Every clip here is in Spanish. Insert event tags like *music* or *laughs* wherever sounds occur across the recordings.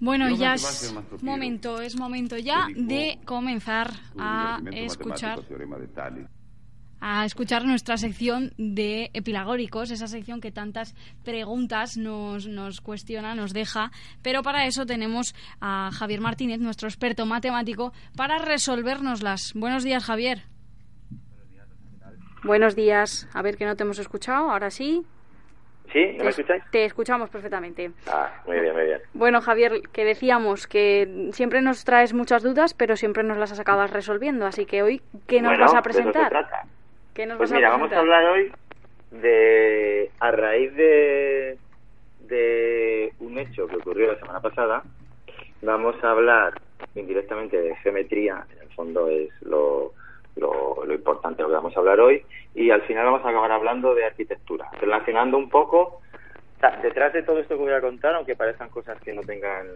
Bueno, ya es momento, es momento ya de comenzar a escuchar a escuchar nuestra sección de epilagóricos, esa sección que tantas preguntas nos, nos cuestiona, nos deja, pero para eso tenemos a Javier Martínez, nuestro experto matemático, para resolvernoslas. Buenos días, Javier. Buenos días. A ver que no te hemos escuchado, ahora sí. ¿Sí? ¿No me escucháis? Te escuchamos perfectamente. Ah, muy bien, muy bien. Bueno, Javier, que decíamos que siempre nos traes muchas dudas, pero siempre nos las acabas resolviendo. Así que hoy, ¿qué nos vas a presentar? De eso se trata. ¿Qué nos Pues vas mira, a vamos a hablar hoy de, a raíz de, de un hecho que ocurrió la semana pasada, vamos a hablar indirectamente de geometría, en el fondo es lo, lo, lo importante de lo que vamos a hablar hoy, y al final vamos a acabar hablando de arquitectura, relacionando un poco, detrás de todo esto que voy a contar, aunque parezcan cosas que no tengan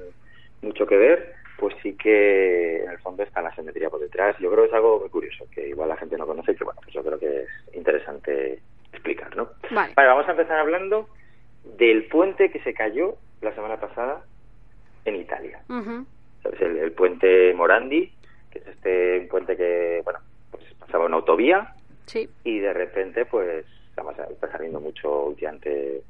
mucho que ver, pues sí que en el fondo está la geometría por detrás. Yo creo que es algo muy curioso, que igual la gente no conoce, y que bueno, pues yo creo que es interesante explicar, ¿no? Vale. vamos a empezar hablando del puente que se cayó la semana pasada en Italia. Ujú. ¿Sabes? El, el puente Morandi, que es este puente que, bueno, pasaba una autovía Sí. y de repente, pues, además está saliendo mucho últimamente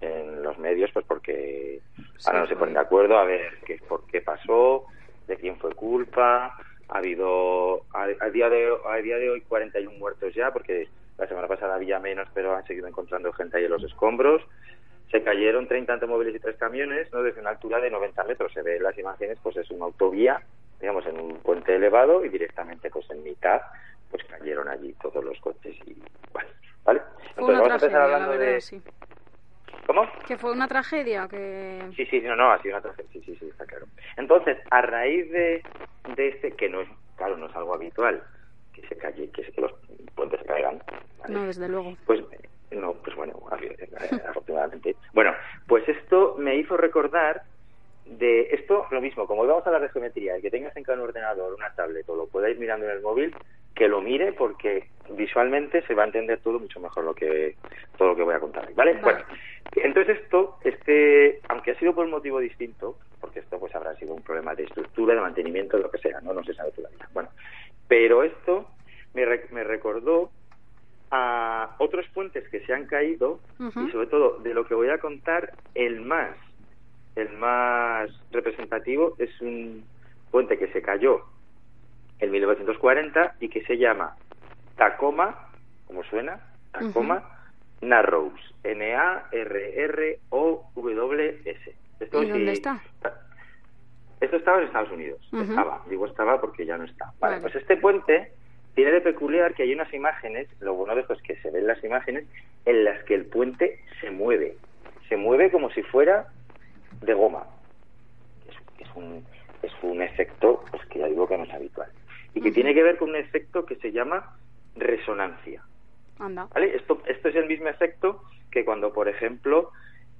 en los medios, pues porque Sí, ahora no se ponen de acuerdo a ver qué, por qué pasó, de quién fue culpa. Ha habido, a, a día de, a día de hoy, 41 muertos ya, porque la semana pasada había menos, pero han seguido encontrando gente ahí en los escombros. Se cayeron 30 automóviles y tres camiones, ¿no? Desde una altura de 90 metros. Se ve en las imágenes, pues es una autovía, digamos, en un puente elevado y directamente, pues en mitad, pues cayeron allí todos los coches y, bueno, ¿vale? Una vamos a empezar hablando verdad, de... sí. ¿Cómo? Que fue una tragedia, que... Sí, sí, no, no, ha sido una tragedia, sí, sí, sí, está claro. Entonces, a raíz de, de este, que no es, claro, no es algo habitual, que se calle, que, que los puentes se caigan, ¿vale? No, desde luego. Pues eh, no, pues bueno, afortunadamente. Bueno, pues esto me hizo recordar de esto, lo mismo, como vamos a hablar de geometría, el que tengas en cada ordenador, una tablet o lo podáis mirando en el móvil, que lo mire porque visualmente se va a entender todo mucho mejor lo que todo lo que voy a contar, ¿vale? Bueno, entonces esto, este, aunque ha sido por un motivo distinto, porque esto pues habrá sido un problema de estructura, de mantenimiento, de lo que sea, no, no se sabe todavía. Bueno, pero esto me, re- me recordó a otros puentes que se han caído y sobre todo de lo que voy a contar el más el más representativo es un puente que se cayó en 1940 y que se llama Tacoma como suena Tacoma Narrows N A R R O W S Esto ¿Y dónde sí- está? esto estaba en Estados Unidos. Estaba. Digo estaba porque ya no está. Vale, Vale. pues este puente tiene de peculiar que hay unas imágenes, lo bueno de esto es que se ven las imágenes en las que el puente se mueve. Se mueve como si fuera de goma. Es, es un, es un efecto pues que ya digo que no es habitual. Y que tiene que ver con un efecto que se llama resonancia. Anda. ¿Vale? Esto, esto es el mismo efecto que cuando, por ejemplo,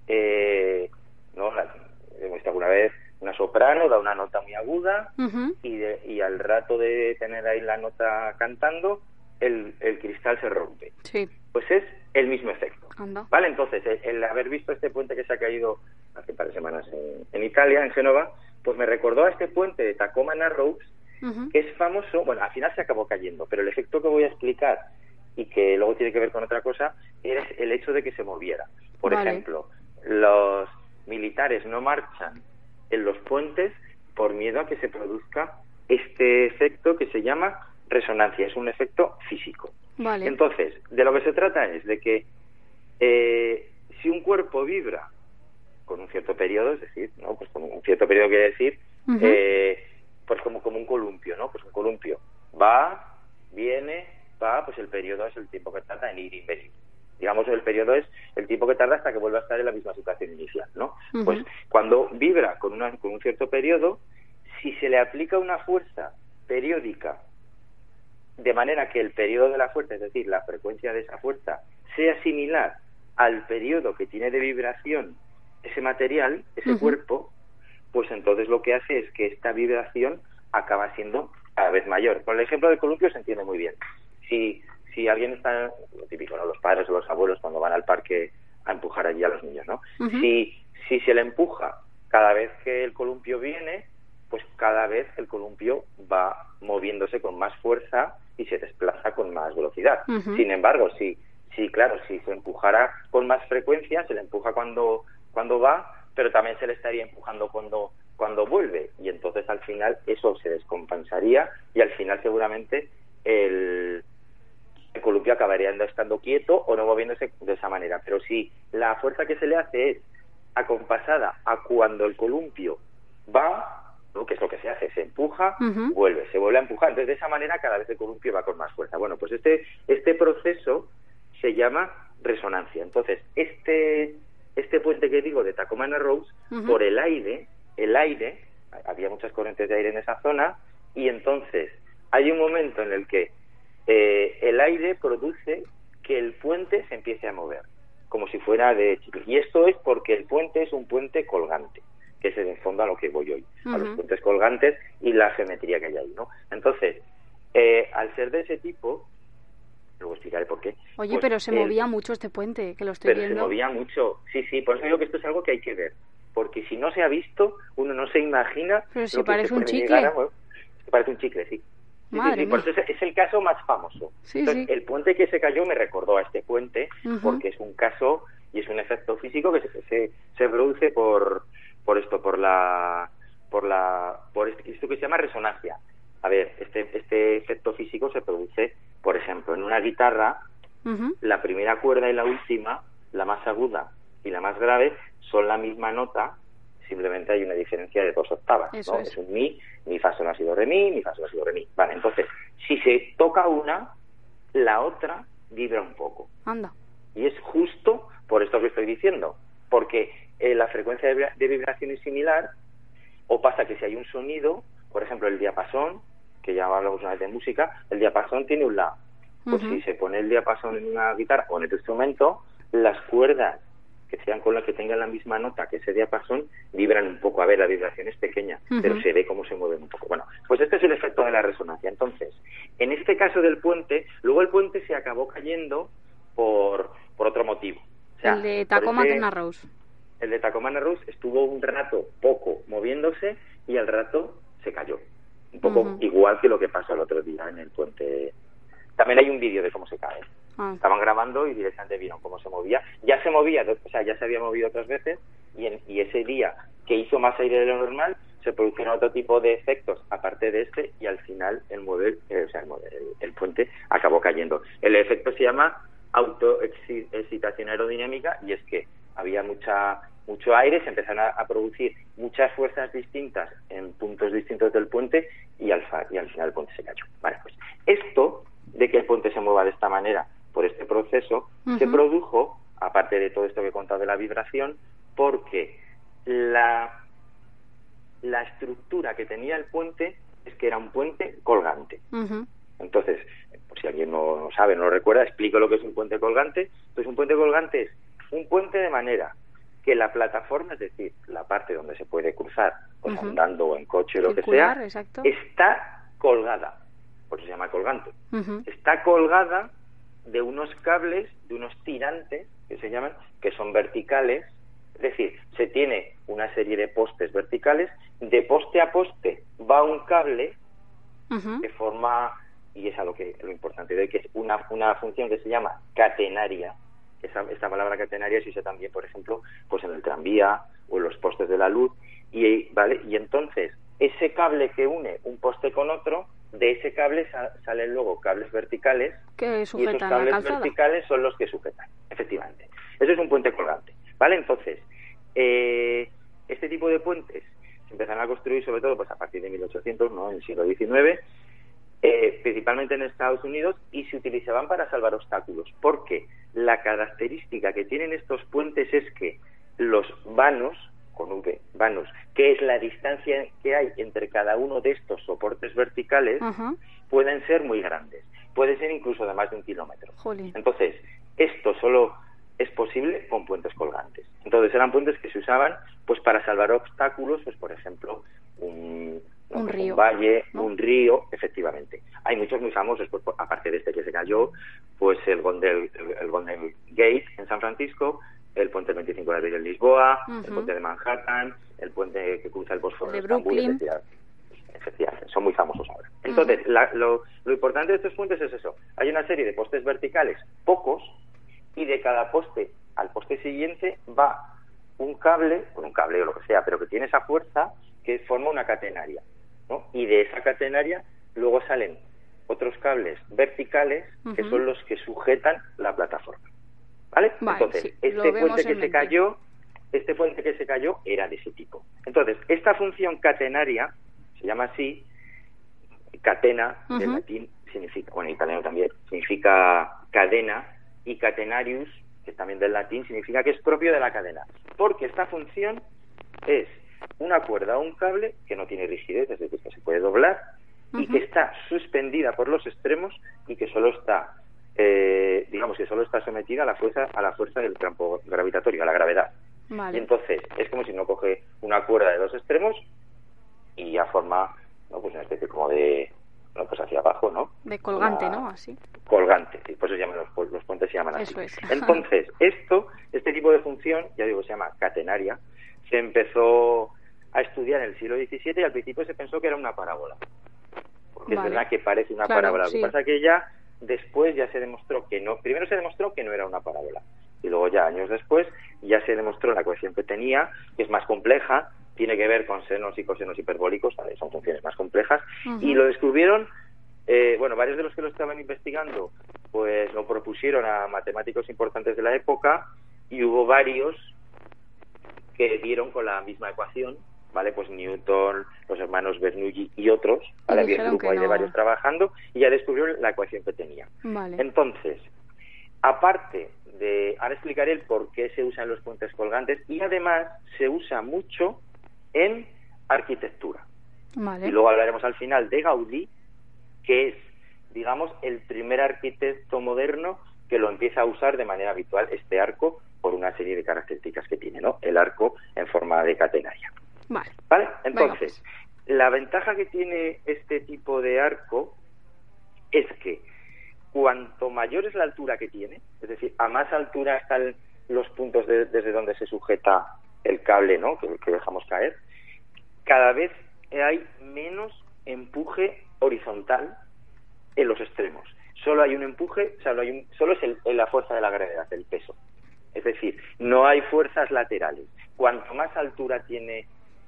eh, ¿no? La- hemos visto alguna vez una soprano da una nota muy aguda y, de- y al rato de tener ahí la nota cantando, el, el cristal se rompe. Sí, Pues es el mismo efecto. anda. ¿Vale? Entonces, el, el haber visto este puente que se ha caído hace un par de semanas en, en Italia, en Génova, pues me recordó a este puente de Tacoma Narrows, Que es famoso, bueno, al final se acabó cayendo, pero el efecto que voy a explicar y que luego tiene que ver con otra cosa es el hecho de que se moviera. Por Vale. ejemplo, los militares no marchan en los puentes por miedo a que se produzca este efecto que se llama resonancia, es un efecto físico. Vale. Entonces, de lo que se trata es de que eh, si un cuerpo vibra con un cierto periodo, es decir, ¿no? Pues con un cierto periodo quiere decir, eh, pues como, como un columpio, ¿no? Pues un columpio va, viene, va, pues el periodo es el tiempo que tarda en ir y venir. digamos el periodo es el tiempo que tarda hasta que vuelva a estar en la misma situación inicial, ¿no? Pues cuando vibra con, una, con un cierto periodo, si se le aplica una fuerza periódica de manera que el periodo de la fuerza, es decir, la frecuencia de esa fuerza, sea similar al periodo que tiene de vibración ese material, ese cuerpo, pues entonces lo que hace es que esta vibración acaba siendo cada vez mayor. Con el ejemplo del columpio se entiende muy bien. Si, si alguien está, lo típico, ¿no? los padres o los abuelos cuando van al parque a empujar allí a los niños, ¿no? si, si se le empuja cada vez que el columpio viene, pues cada vez el columpio va moviéndose con más fuerza y se desplaza con más velocidad. Sin embargo, si, si, claro, si se empujara con más frecuencia, se le empuja cuando, cuando va, pero también se le estaría empujando cuando, cuando vuelve. Y entonces al final eso se descompensaría y al final seguramente el, el columpio acabaría estando quieto o no moviéndose de esa manera. Pero si la fuerza que se le hace es acompasada a cuando el columpio va, que es lo que se hace, se empuja, vuelve, se vuelve a empujar. Entonces, de esa manera, cada vez el columpio va con más fuerza. Bueno, pues este, este proceso se llama resonancia. Entonces, este, este puente que digo de Tacomana Rose, por el aire, el aire, había muchas corrientes de aire en esa zona, y entonces hay un momento en el que eh, el aire produce que el puente se empiece a mover, como si fuera de Y esto es porque el puente es un puente colgante que es en fondo a lo que voy hoy, a los puentes colgantes y la geometría que hay ahí, ¿no? Entonces, eh, al ser de ese tipo, luego explicaré por qué. Oye, pues pero se movía mucho este puente, que lo estoy pero se movía mucho, sí, sí, por eso digo que esto es algo que hay que ver, porque si no se ha visto, uno no se imagina... Pero si parece un chicle. parece un chicle, sí. Sí, por eso es, el caso más famoso. el puente que se cayó me recordó a este puente porque es un caso y es un efecto físico que se, se, se produce por, por esto, por la, por la, por este, esto que se llama resonancia. A ver, este, este efecto físico se produce, por ejemplo, en una guitarra, la primera cuerda y la última, la más aguda y la más grave, son la misma nota, simplemente hay una diferencia de dos octavas. es. un mi, mi fa sol ha sido re mi, mi fa sol ha sido re mi. Vale, entonces, si se toca una, la otra vibra un poco. Anda. Y es justo por esto que estoy diciendo, porque eh, la frecuencia de, vibración es similar, o pasa que si hay un sonido, por ejemplo, el diapasón, que ya hablamos una vez de música, el diapasón tiene un la. Pues si se pone el diapasón en una guitarra o en otro instrumento, las cuerdas que sean con las que tengan la misma nota que ese diapasón vibran un poco. A ver, la vibración es pequeña, pero se ve cómo se mueven un poco. Bueno, pues este es el efecto de la resonancia. Entonces, en este caso del puente, luego el puente se acabó cayendo por, por otro motivo. el de Tacoma Rose el de Tacomana Rus estuvo un rato poco moviéndose y al rato se cayó. Un poco igual que lo que pasó el otro día en el puente. También hay un vídeo de cómo se cae. Ah. Estaban grabando y directamente vieron cómo se movía. Ya se movía, o sea, ya se había movido otras veces y, en, y ese día que hizo más aire de lo normal se produjeron otro tipo de efectos aparte de este y al final el, mueve, eh, o sea, el, puente acabó cayendo. El efecto se llama autoexcitación aerodinámica y es que había mucha mucho aire, se empezaron a, producir muchas fuerzas distintas en puntos distintos del puente y al, y al final el puente se cayó. Vale, pues esto de que el puente se mueva de esta manera por este proceso se produjo, aparte de todo esto que he contado de la vibración, porque la, la estructura que tenía el puente es que era un puente colgante. Entonces, por si alguien no, sabe, no lo recuerda, explico lo que es un puente colgante. Pues un puente colgante es un puente de manera que la plataforma, es decir, la parte donde se puede cruzar, pues andando o en coche o lo que sea, está colgada, por eso se llama colgante. Está colgada de unos cables, de unos tirantes, que se llaman, que son verticales, es decir, se tiene una serie de postes verticales, de poste a poste va un cable que forma, y es a lo que lo importante de que es una, una función que se llama catenaria, esa, esta palabra catenaria se usa también, por ejemplo, pues en el tranvía o en los postes de la luz. Y, ¿vale? y entonces, ese cable que une un poste con otro, de ese cable salen luego cables verticales que y esos cables verticales son los que sujetan, efectivamente. Eso es un puente colgante, ¿vale? Entonces, eh, este tipo de puentes se empezaron a construir sobre todo pues a partir de 1800, ¿no? En el siglo XIX, eh, principalmente en Estados Unidos, y se utilizaban para salvar obstáculos. ¿Por qué? la característica que tienen estos puentes es que los vanos, con V, vanos, que es la distancia que hay entre cada uno de estos soportes verticales, pueden ser muy grandes. Puede ser incluso de más de un kilómetro. Entonces, esto solo es posible con puentes colgantes. Entonces eran puentes que se usaban pues para salvar obstáculos, pues por ejemplo, un, un, río, valle, un río, efectivamente. Hay muchos muy famosos, pues, aparte de este que se cayó, pues el Gondel, el, Gondel Gate en San Francisco, el puente 25 de abril en Lisboa, el puente de Manhattan, el puente que cruza el Bósforo de Brooklyn. Efectivamente, son muy famosos ahora. Entonces, lo, lo importante de estos puentes es eso. Hay una serie de postes verticales, pocos, y de cada poste al poste siguiente va un cable, con un cable o lo que sea, pero que tiene esa fuerza que forma una catenaria. Y de esa catenaria luego salen otros cables verticales que son los que sujetan la plataforma. ¿Vale? Entonces, este puente que se cayó, este puente que se cayó era de ese tipo. Entonces, esta función catenaria se llama así, catena, en latín significa, bueno, en italiano también, significa cadena, y catenarius, que también del latín, significa que es propio de la cadena. Porque esta función es una cuerda o un cable que no tiene rigidez, es decir, que se puede doblar y que está suspendida por los extremos y que solo está, eh, digamos que solo está sometida a la fuerza a la fuerza del campo gravitatorio, a la gravedad. Y entonces es como si no coge una cuerda de dos extremos y ya forma ¿no? pues una especie como de no, pues hacia abajo, ¿no? De colgante, ¿no? Así. Colgante, y por eso se llaman los, los puentes se llaman así. *laughs* Entonces, esto, este tipo de función, ya digo, se llama catenaria, se empezó a estudiar en el siglo XVII y al principio se pensó que era una parábola. Porque es verdad que parece una parábola. Lo que pasa es que ya después ya se demostró que no, primero se demostró que no era una parábola. Y luego ya años después ya se demostró la ecuación que tenía, que es más compleja, tiene que ver con senos y cosenos hiperbólicos, son funciones más complejas, y lo descubrieron, eh, bueno, varios de los que lo estaban investigando, pues lo propusieron a matemáticos importantes de la época, y hubo varios que dieron con la misma ecuación, ¿vale? Pues Newton, los hermanos Bernoulli y otros, ¿vale? Había un grupo ahí de varios trabajando, y ya descubrieron la ecuación que tenía. Entonces, aparte de, ahora explicaré el por qué se usan los puentes colgantes, y además se usa mucho en arquitectura. Y luego hablaremos al final de Gaudí, que es, digamos, el primer arquitecto moderno que lo empieza a usar de manera habitual este arco por una serie de características que tiene, ¿no? El arco en forma de catenaria. Vale. ¿Vale? Entonces, la ventaja que tiene este tipo de arco es que cuanto mayor es la altura que tiene, es decir, a más altura están los puntos desde donde se sujeta el cable ¿no? que, que dejamos caer, cada vez hay menos empuje horizontal en los extremos. Solo hay un empuje, solo, hay un, solo es la fuerza de la gravedad, el peso. Es decir, no hay fuerzas laterales. Cuanto más altura tiene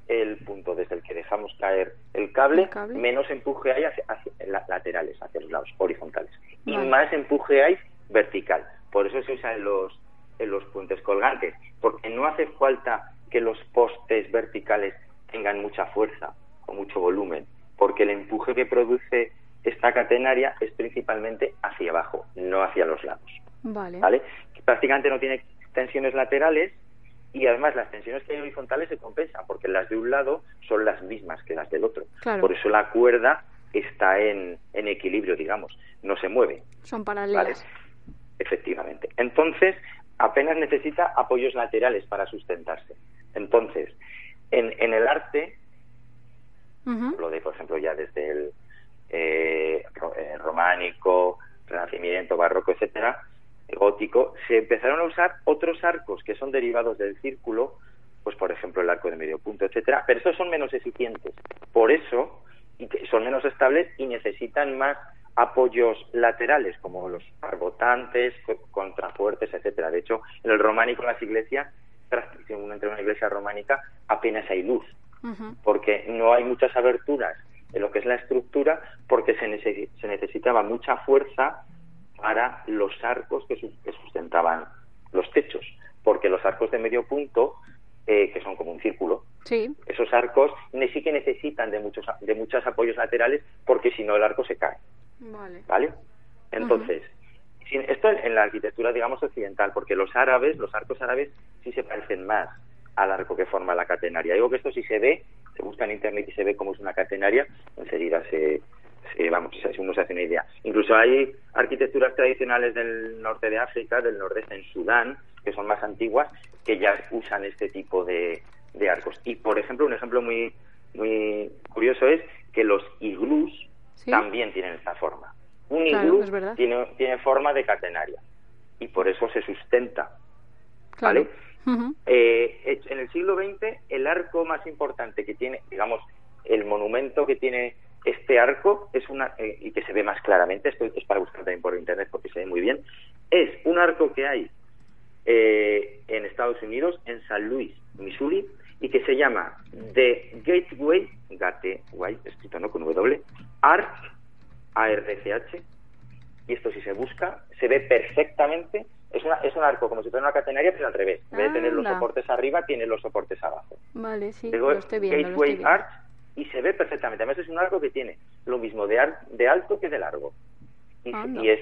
el punto desde el que dejamos caer el cable, menos empuje hay hacia, laterales, hacia los lados horizontales. Y más empuje hay vertical. Por eso se usa en los, en los puentes colgantes, porque no hace falta que los postes verticales tengan mucha fuerza o mucho volumen, porque el empuje que produce esta catenaria es principalmente hacia abajo, no hacia los lados. Vale. ¿Vale? Prácticamente no tiene tensiones laterales y además las tensiones que hay horizontales se compensan porque las de un lado son las mismas que las del otro. Por eso la cuerda está en, en equilibrio, digamos, no se mueve. Son paralelas. Efectivamente. Entonces, apenas necesita apoyos laterales para sustentarse. Entonces, en, en el arte, lo de, por ejemplo, ya desde el eh, eh, románico, renacimiento, barroco, etcétera, gótico, se empezaron a usar otros arcos que son derivados del círculo, pues por ejemplo el arco de medio punto, etcétera, pero esos son menos eficientes. Por eso son menos estables y necesitan más apoyos laterales como los arbotantes, contrafuertes, etcétera. De hecho, en el románico en las iglesias, entre una iglesia románica, apenas hay luz, porque no hay muchas aberturas en lo que es la estructura, porque se, se necesitaba mucha fuerza para los arcos que, sustentaban los techos, porque los arcos de medio punto, eh, que son como un círculo, esos arcos sí que necesitan de muchos de muchos apoyos laterales, porque si no el arco se cae. Vale. ¿Vale? Entonces, esto en la arquitectura, digamos, occidental, porque los árabes, los arcos árabes, sí se parecen más al arco que forma la catenaria. Digo que esto si se ve, se busca en internet y se ve cómo es una catenaria, enseguida se, vamos, uno se hace una idea. Incluso hay arquitecturas tradicionales del norte de África, del nordeste, en Sudán, que son más antiguas, que ya usan este tipo de, de arcos. Y, por ejemplo, un ejemplo muy, muy curioso es que los iglús también tienen esta forma. Un iglú tiene, tiene forma de catenaria y por eso se sustenta. ¿Vale? Eh, en el siglo XX, el arco más importante que tiene, digamos, el monumento que tiene este arco es una eh, y que se ve más claramente, esto es para buscar también por internet porque se ve muy bien, es un arco que hay eh, en Estados Unidos, en San Luis, Missouri, y que se llama The Gateway, Gateway, escrito no con W, Arch, A-R-C-H, y esto si se busca, se ve perfectamente, es, una, es un arco como si fuera una catenaria, pero al revés, en vez de tener los soportes arriba, tiene los soportes abajo. Vale, sí, lo estoy viendo, Gateway Arch, y se ve perfectamente, además es un arco que tiene lo mismo de, de alto que de largo, y, es,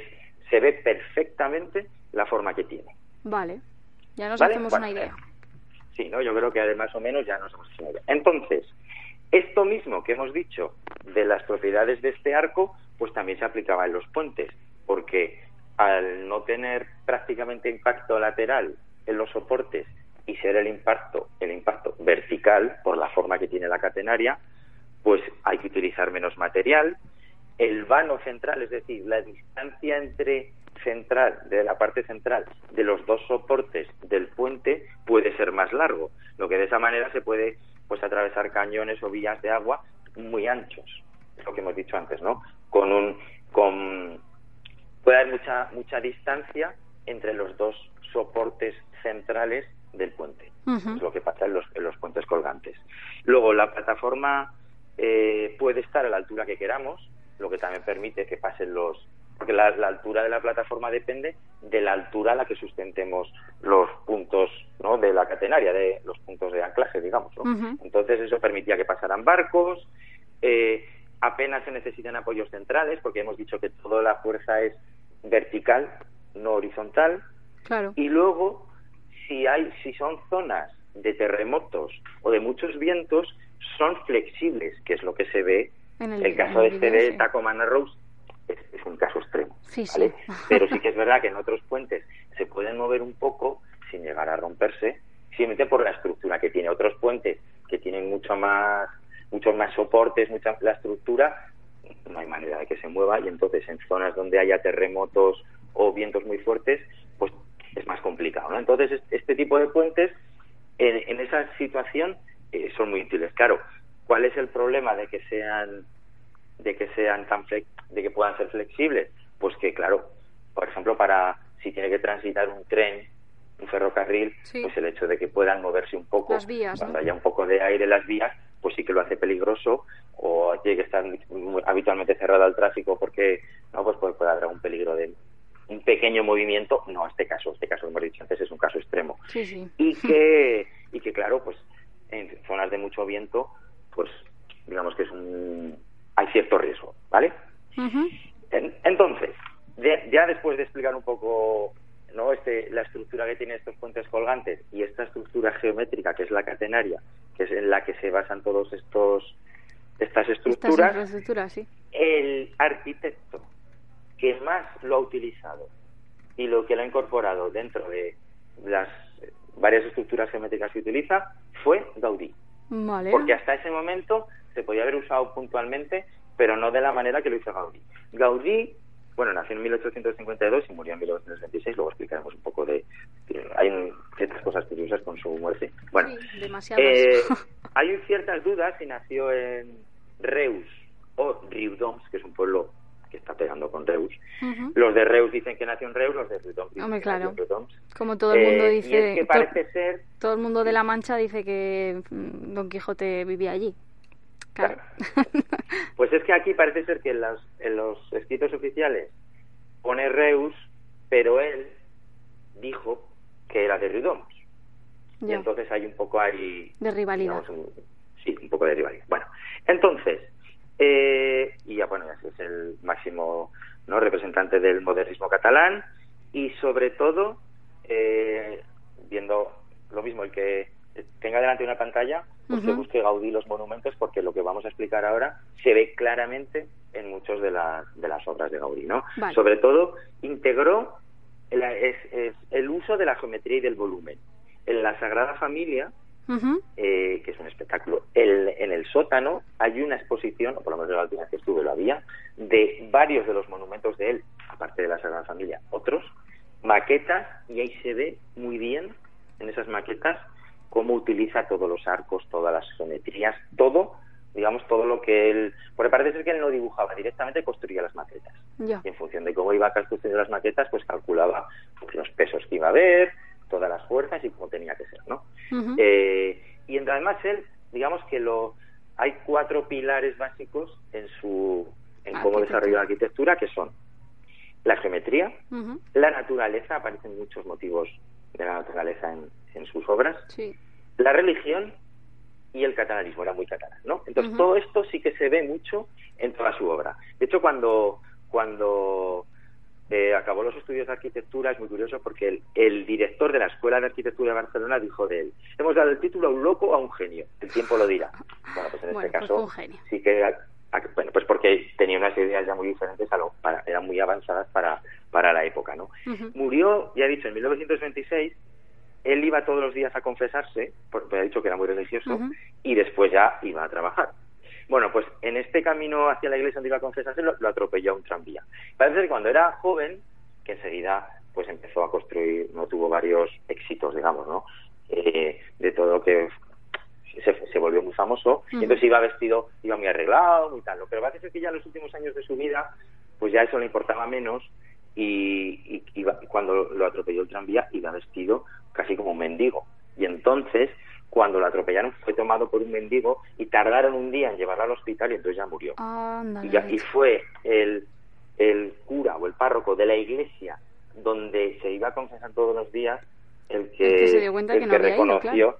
se ve perfectamente la forma que tiene. Vale, ya nos hacemos una idea. Sí, ¿no? Yo creo que más o menos ya nos hemos hecho una idea. Entonces, esto mismo que hemos dicho de las propiedades de este arco, pues también se aplicaba en los puentes, porque al no tener prácticamente impacto lateral en los soportes y ser el impacto, el impacto vertical por la forma que tiene la catenaria, pues hay que utilizar menos material. El vano central, es decir, la distancia entre central, de la parte central de los dos soportes del puente puede ser más largo, lo que de esa manera se puede pues atravesar cañones o vías de agua muy anchos, es lo que hemos dicho antes, ¿no? Con un con puede haber mucha mucha distancia entre los dos soportes centrales del puente. Es lo que pasa en los, en los puentes colgantes. Luego la plataforma eh, puede estar a la altura que queramos, lo que también permite que pasen los porque la, altura de la plataforma depende de la altura a la que sustentemos los puntos ¿no? de la catenaria, de los puntos de anclaje, digamos. Entonces eso permitía que pasaran barcos, eh, apenas se necesitan apoyos centrales, porque hemos dicho que toda la fuerza es vertical, no horizontal. Claro. Y luego, si hay, si son zonas de terremotos o de muchos vientos, son flexibles, que es lo que se ve en el, caso de este de Tacomana Rose es, un caso extremo. *laughs* Pero sí que es verdad que en otros puentes se pueden mover un poco sin llegar a romperse, simplemente por la estructura que tiene. Otros puentes que tienen mucho más, muchos más soportes, mucha la estructura, no hay manera de que se mueva y entonces en zonas donde haya terremotos o vientos muy fuertes, pues es más complicado. ¿no? Entonces este tipo de puentes en, esa situación son muy útiles. Claro, ¿cuál es el problema de que sean de que sean tan de que puedan ser flexibles pues que claro por ejemplo para si tiene que transitar un tren un ferrocarril pues el hecho de que puedan moverse un poco cuando haya un poco de aire en las vías pues sí que lo hace peligroso o tiene que estar habitualmente cerrado al tráfico porque no pues puede, haber un peligro de un pequeño movimiento no este caso este caso hemos dicho antes es un caso extremo. Y que y que claro pues en zonas de mucho viento pues digamos que es un hay cierto riesgo, ¿vale? entonces, ya después de explicar un poco ¿no? este, la estructura que tienen estos puentes colgantes y esta estructura geométrica que es la catenaria, que es en la que se basan todos estos estas estructuras, sí. el arquitecto que más lo ha utilizado y lo que lo ha incorporado dentro de las varias estructuras geométricas que utiliza fue Gaudí. Porque hasta ese momento se podía haber usado puntualmente, pero no de la manera que lo hizo Gaudí. Gaudí, bueno, nació en 1852 y murió en 1826, luego explicaremos un poco de... hay ciertas cosas curiosas con su muerte. Bueno, eh, hay ciertas dudas si nació en Reus o Riudoms, que es un pueblo que está pegando con Reus. Los de Reus dicen que nació en Reus, los de Riudoms dicen que nació en Riudoms. Como todo el mundo eh, dice... que parece ser... Todo el mundo de La Mancha dice que mm, Don Quijote vivía allí. Claro. pues es que aquí parece ser que en los, en los escritos oficiales pone Reus, pero él dijo que era de Riudoms. Y entonces hay un poco ahí... De rivalidad. sí, un poco de rivalidad. Bueno, entonces, eh, y ya bueno, es el máximo no representante del modernismo catalán, y sobre todo, eh, viendo lo mismo, el que tenga delante una pantalla, pues que busque Gaudí los monumentos, porque lo que vamos a explicar ahora se ve claramente en muchas de, las de las obras de Gaudí, ¿no? Sobre todo, integró el, es, el uso de la geometría y del volumen. En la Sagrada Familia, eh, que es un espectáculo. El, en el sótano hay una exposición, o por lo menos la última que estuve lo había, de varios de los monumentos de él, aparte de la Sagrada Familia, otros, maquetas, y ahí se ve muy bien en esas maquetas cómo utiliza todos los arcos, todas las geometrías, todo, digamos, todo lo que él... Porque parece ser que él no dibujaba, directamente construía las maquetas. Y en función de cómo iba construyendo las maquetas, pues calculaba los pesos que iba a haber, todas las fuerzas y cómo tenía que ser, ¿no? eh, y además él, digamos que lo hay cuatro pilares básicos en su en cómo desarrolla la arquitectura que son la geometría, la naturaleza, aparecen muchos motivos de la naturaleza en, en sus obras, la religión y el catalanismo, era muy catalán, ¿no? Entonces todo esto sí que se ve mucho en toda su obra. De hecho, cuando cuando eh, acabó los estudios de arquitectura, es muy curioso porque el, director de la Escuela de Arquitectura de Barcelona dijo de él, hemos dado el título a un loco o a un genio, el tiempo lo dirá. Bueno, pues en este pues caso sí que, bueno, pues porque tenía unas ideas ya muy diferentes, a lo, eran muy avanzadas para, para la época, ¿no? Murió, ya he dicho, en 1926, él iba todos los días a confesarse, porque ha dicho que era muy religioso, y después ya iba a trabajar. Bueno, pues en este camino hacia la iglesia donde iba a confesarse lo, atropelló un tranvía. Parece que cuando era joven, que enseguida pues empezó a construir, no tuvo varios éxitos, digamos, ¿no? Eh, de todo lo que se, volvió muy famoso, y entonces iba vestido, iba muy arreglado, y tal. Pero parece que ya en los últimos años de su vida, pues ya eso le importaba menos, y, y cuando lo atropelló el tranvía, iba vestido casi como un mendigo. Y entonces cuando lo atropellaron fue tomado por un mendigo y tardaron un día en llevarlo al hospital y entonces ya murió. y, fue el, el cura o el párroco de la iglesia donde se iba a confesar todos los días el que, el que, reconoció.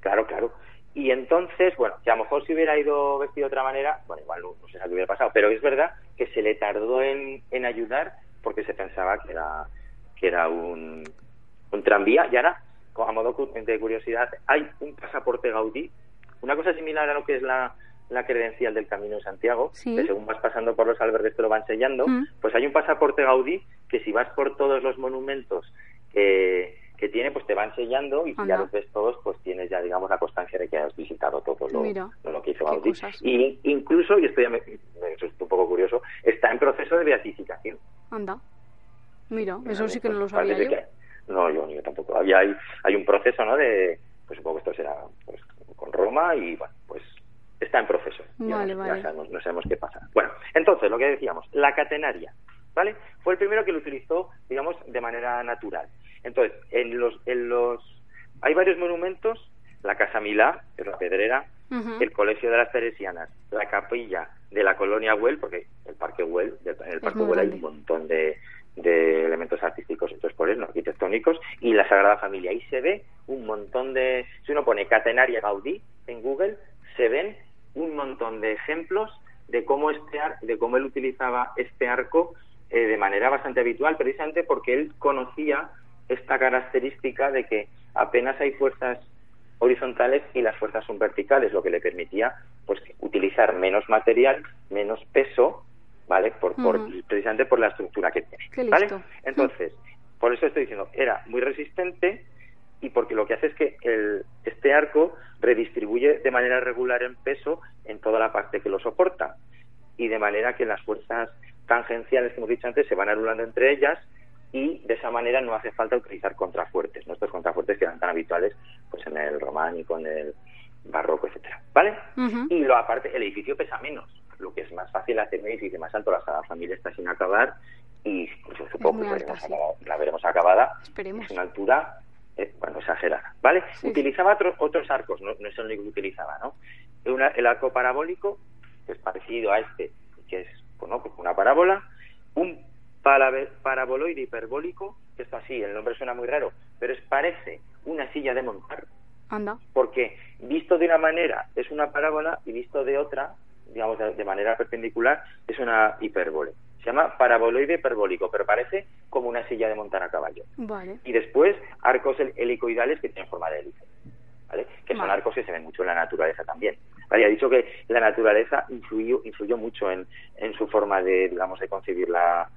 claro. claro, Y entonces, bueno, que a lo mejor si hubiera ido vestido de otra manera, bueno, igual no, sé si hubiera pasado, pero es verdad que se le tardó en, en ayudar porque se pensaba que era, que era un, un tranvía y ahora a modo de curiosidad, hay un pasaporte Gaudí, una cosa similar a lo que es la, la credencial del Camino de Santiago, que según vas pasando por los albergues te lo van sellando, mm. pues hay un pasaporte Gaudí que si vas por todos los monumentos que, que tiene, pues te van sellando y si ya los ves todos, pues tienes ya, digamos, la constancia de que has visitado todo lo, lo que hizo Gaudí. Y incluso, y esto ya me, un poco curioso, está en proceso de beatificación. Anda. Mira, eso sí que no lo sabía yo. No, yo, yo tampoco. Había, hay, hay un proceso, ¿no? De, pues supongo que esto será pues, con Roma y, bueno, pues está en proceso. Vale, ya, sabemos, no sabemos qué pasa. Bueno, entonces, lo que decíamos, la catenaria, ¿vale? Fue el primero que lo utilizó, digamos, de manera natural. Entonces, en los, en los, hay varios monumentos, la Casa Milá, que es la pedrera, el Colegio de las Teresianas, la capilla de la colonia Huel, porque el Parque Huel, en el Parque Huel hay un montón de, de elementos artísticos, entonces por eso, arquitectónicos, y la Sagrada Familia. Ahí se ve un montón de... Si uno pone Catenaria Gaudí en Google, se ven un montón de ejemplos de cómo, este de cómo él utilizaba este arco eh, de manera bastante habitual, precisamente porque él conocía esta característica de que apenas hay fuerzas horizontales y las fuerzas son verticales, lo que le permitía pues utilizar menos material, menos peso ¿vale? Por, por, precisamente por la estructura que tiene, ¿vale? Entonces, por eso estoy diciendo, era muy resistente y porque lo que hace es que el, este arco redistribuye de manera regular en peso en toda la parte que lo soporta y de manera que las fuerzas tangenciales que hemos dicho antes se van anulando entre ellas y de esa manera no hace falta utilizar contrafuertes, nuestros contrafuertes que eran tan habituales pues en el románico, en el barroco, etcétera, ¿vale? Y lo aparte, el edificio pesa menos, lo que es más fácil hacer un edificio más alto, la Familia está sin acabar y pues, supongo que la veremos acabada. Esperemos. Es una altura, eh, bueno, exagerada, ¿vale? Utilizaba otros arcos, no, es el único que utilizaba, ¿no? el arco parabólico, que es parecido a este, que es pues una parábola, un paraboloide hiperbólico, que es así, el nombre suena muy raro, pero es parece una silla de montar. Anda. Porque visto de una manera es una parábola y visto de otra digamos, de manera perpendicular, es una hipérbole. Se llama paraboloide hiperbólico, pero parece como una silla de montar a caballo. Vale. Y después arcos helicoidales que tienen forma de hélice, ¿vale? Que son arcos que se ven mucho en la naturaleza también. Vale, ha dicho que la naturaleza influyó, influyó mucho en, en su forma de, digamos, de concebir la,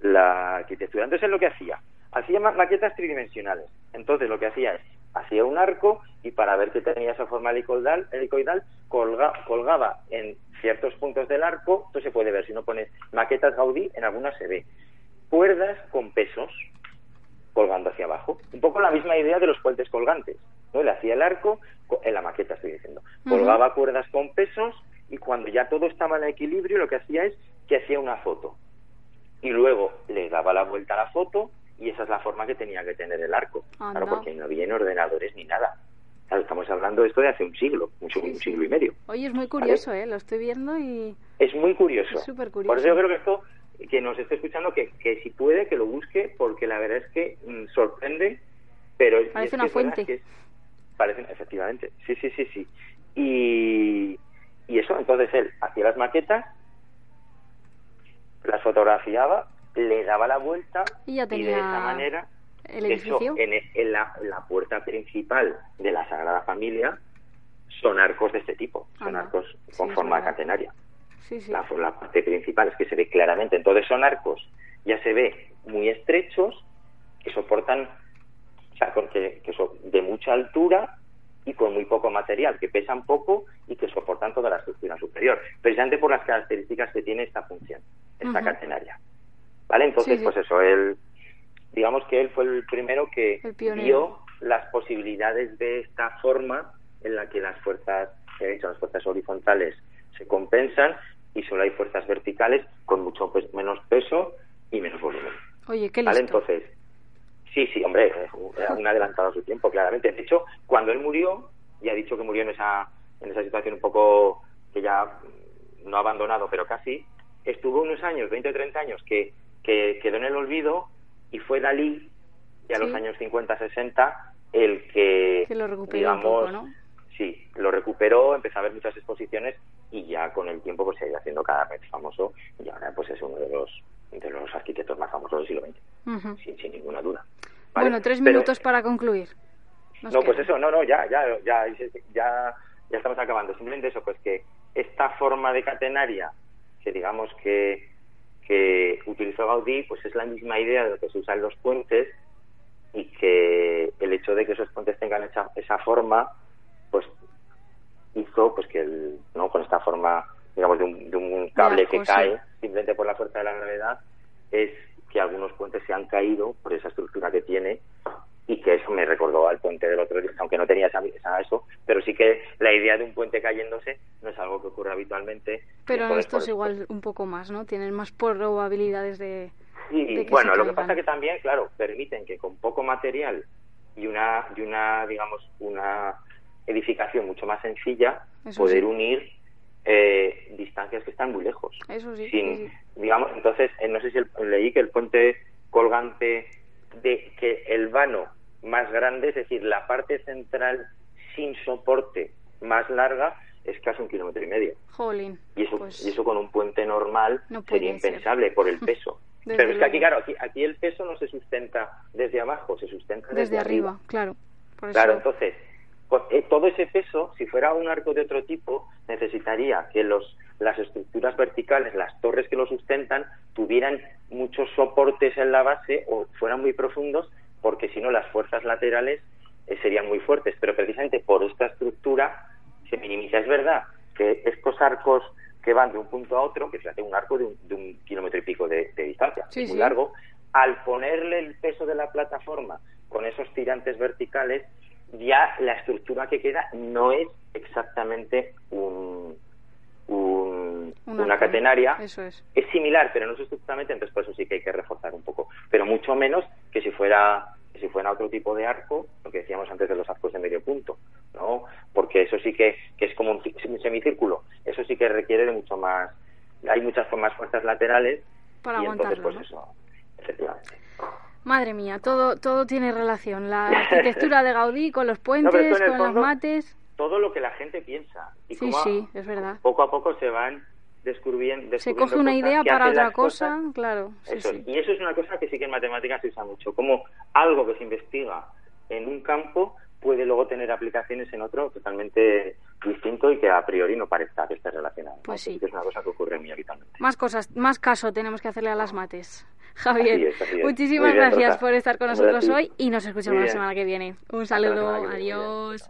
la arquitectura. Entonces, es lo que hacía. Hacía maquetas tridimensionales. Entonces, lo que hacía es, hacía un arco y para ver que tenía esa forma helicoidal, helicoidal colgaba en ciertos puntos del arco, esto se puede ver, si no pones maquetas Gaudí, en algunas se ve, cuerdas con pesos colgando hacia abajo. Un poco la misma idea de los puentes colgantes. ¿no? Le hacía el arco, en la maqueta estoy diciendo, colgaba cuerdas con pesos y cuando ya todo estaba en equilibrio lo que hacía es que hacía una foto. Y luego le daba la vuelta a la foto y esa es la forma que tenía que tener el arco. Claro, porque no había ordenadores ni nada. estamos hablando de esto de hace un siglo, un, siglo y medio. Oye, es muy curioso, ¿eh? Lo estoy viendo y... Es muy curioso. súper curioso. Por eso yo creo que esto, que nos esté escuchando, que, que si puede, que lo busque, porque la verdad es que mm, sorprende, pero... Parece una fuente. parece, efectivamente, sí, sí, sí, sí. Y, y eso, entonces él hacía las maquetas, las fotografiaba le daba la vuelta y, ya tenía de esa manera el en, en, la, puerta principal de la Sagrada Familia son arcos de este tipo, son arcos con forma catenaria. La, la, parte principal es que se ve claramente, entonces son arcos, ya se ve muy estrechos, que soportan, o sea, que, que son de mucha altura y con muy poco material, que pesan poco y que soportan toda la estructura superior, precisamente por las características que tiene esta función, esta catenaria. ¿Vale? Entonces, pues eso, él, digamos que él fue el primero que vio las posibilidades de esta forma en la que las fuerzas, he dicho, las fuerzas horizontales se compensan y solo hay fuerzas verticales con mucho menos peso y menos volumen. Oye, qué listo. ¿Vale? Entonces, sí, sí, hombre, era un adelantado a su tiempo, claramente. De hecho, cuando él murió, y ha dicho que murió en esa, en esa situación un poco que ya no ha abandonado, pero casi, estuvo unos años, 20 o 30 años, que que quedó en el olvido y fue Dalí, ya los años 50-60, el que, lo recuperó digamos, ¿no? Sí, lo recuperó, empezó a ver muchas exposiciones y ya con el tiempo pues se ha ido haciendo cada vez famoso y ahora pues es uno de los de los arquitectos más famosos del siglo XX, sin, ninguna duda. Bueno, tres minutos para concluir. no, pues eso, no, no, ya, ya, ya, ya, ya estamos acabando. Simplemente eso, pues que esta forma de catenaria, que digamos que que utilizó Gaudí pues es la misma idea de lo que se usa en los puentes y que el hecho de que esos puentes tengan esa, esa forma pues hizo pues que el, no con esta forma digamos de un, cable que cae simplemente por la fuerza de la gravedad es que algunos puentes se han caído por esa estructura que tiene y que eso me recordó al puente del otro día, aunque no tenía esa, eso, pero sí que la idea de un puente cayéndose no es algo que ocurre habitualmente. Pero esto es igual un poco más, ¿no? Tienen más probabilidades de... Sí, bueno, lo que pasa que también, claro, permiten que con poco material y una, y una digamos, una edificación mucho más sencilla, poder unir eh, distancias que están muy lejos. Eso sí. Sin, digamos, entonces, eh, no sé si leí que el puente colgante de que el vano más grande, es decir, la parte central sin soporte más larga, es casi un kilómetro y medio. Jolín, y, eso, pues y eso con un puente normal sería impensable por el peso. *laughs* Pero es que aquí, claro, aquí, aquí el peso no se sustenta desde abajo, se sustenta desde, desde arriba, claro. Claro, entonces, eh, todo ese peso, si fuera un arco de otro tipo, necesitaría que los, las estructuras verticales, las torres que lo sustentan, tuvieran muchos soportes en la base o fueran muy profundos, porque si no las fuerzas laterales eh, serían muy fuertes. Pero precisamente por esta estructura se minimiza. Es verdad que estos arcos que van de un punto a otro, que fíjate, un arco de un, kilómetro y pico de, distancia, muy largo, al ponerle el peso de la plataforma con esos tirantes verticales, ya la estructura que queda no es exactamente un, una catenaria. Eso es. es. similar, pero no es estrictamente, entonces por eso sí que hay que reforzar un poco. Pero mucho menos que si fuera si fuera otro tipo de arco, lo que decíamos antes de los arcos de medio punto, ¿no? Porque eso sí que, que es como un, semicírculo, eso sí que requiere de mucho más, hay muchas más fuerzas laterales para y entonces pues eso, efectivamente. Madre mía, todo todo tiene relación, la *laughs* arquitectura de Gaudí con los puentes, con los mates todo lo que la gente piensa. Y sí, sí, es verdad. Poco a poco se van descubriendo, se coge una idea para otra cosa, claro. Y eso es una cosa que sí que en matemáticas se usa mucho, como algo que se investiga en un campo puede luego tener aplicaciones en otro totalmente distinto y que a priori no parezca que esté relacionado. Pues sí. Es una cosa que ocurre muy habitualmente. Más cosas, más caso tenemos que hacerle a las mates. *laughs* Javier, muchísimas gracias por estar con nosotros hoy y nos escuchamos la semana que viene. Un saludo, adiós.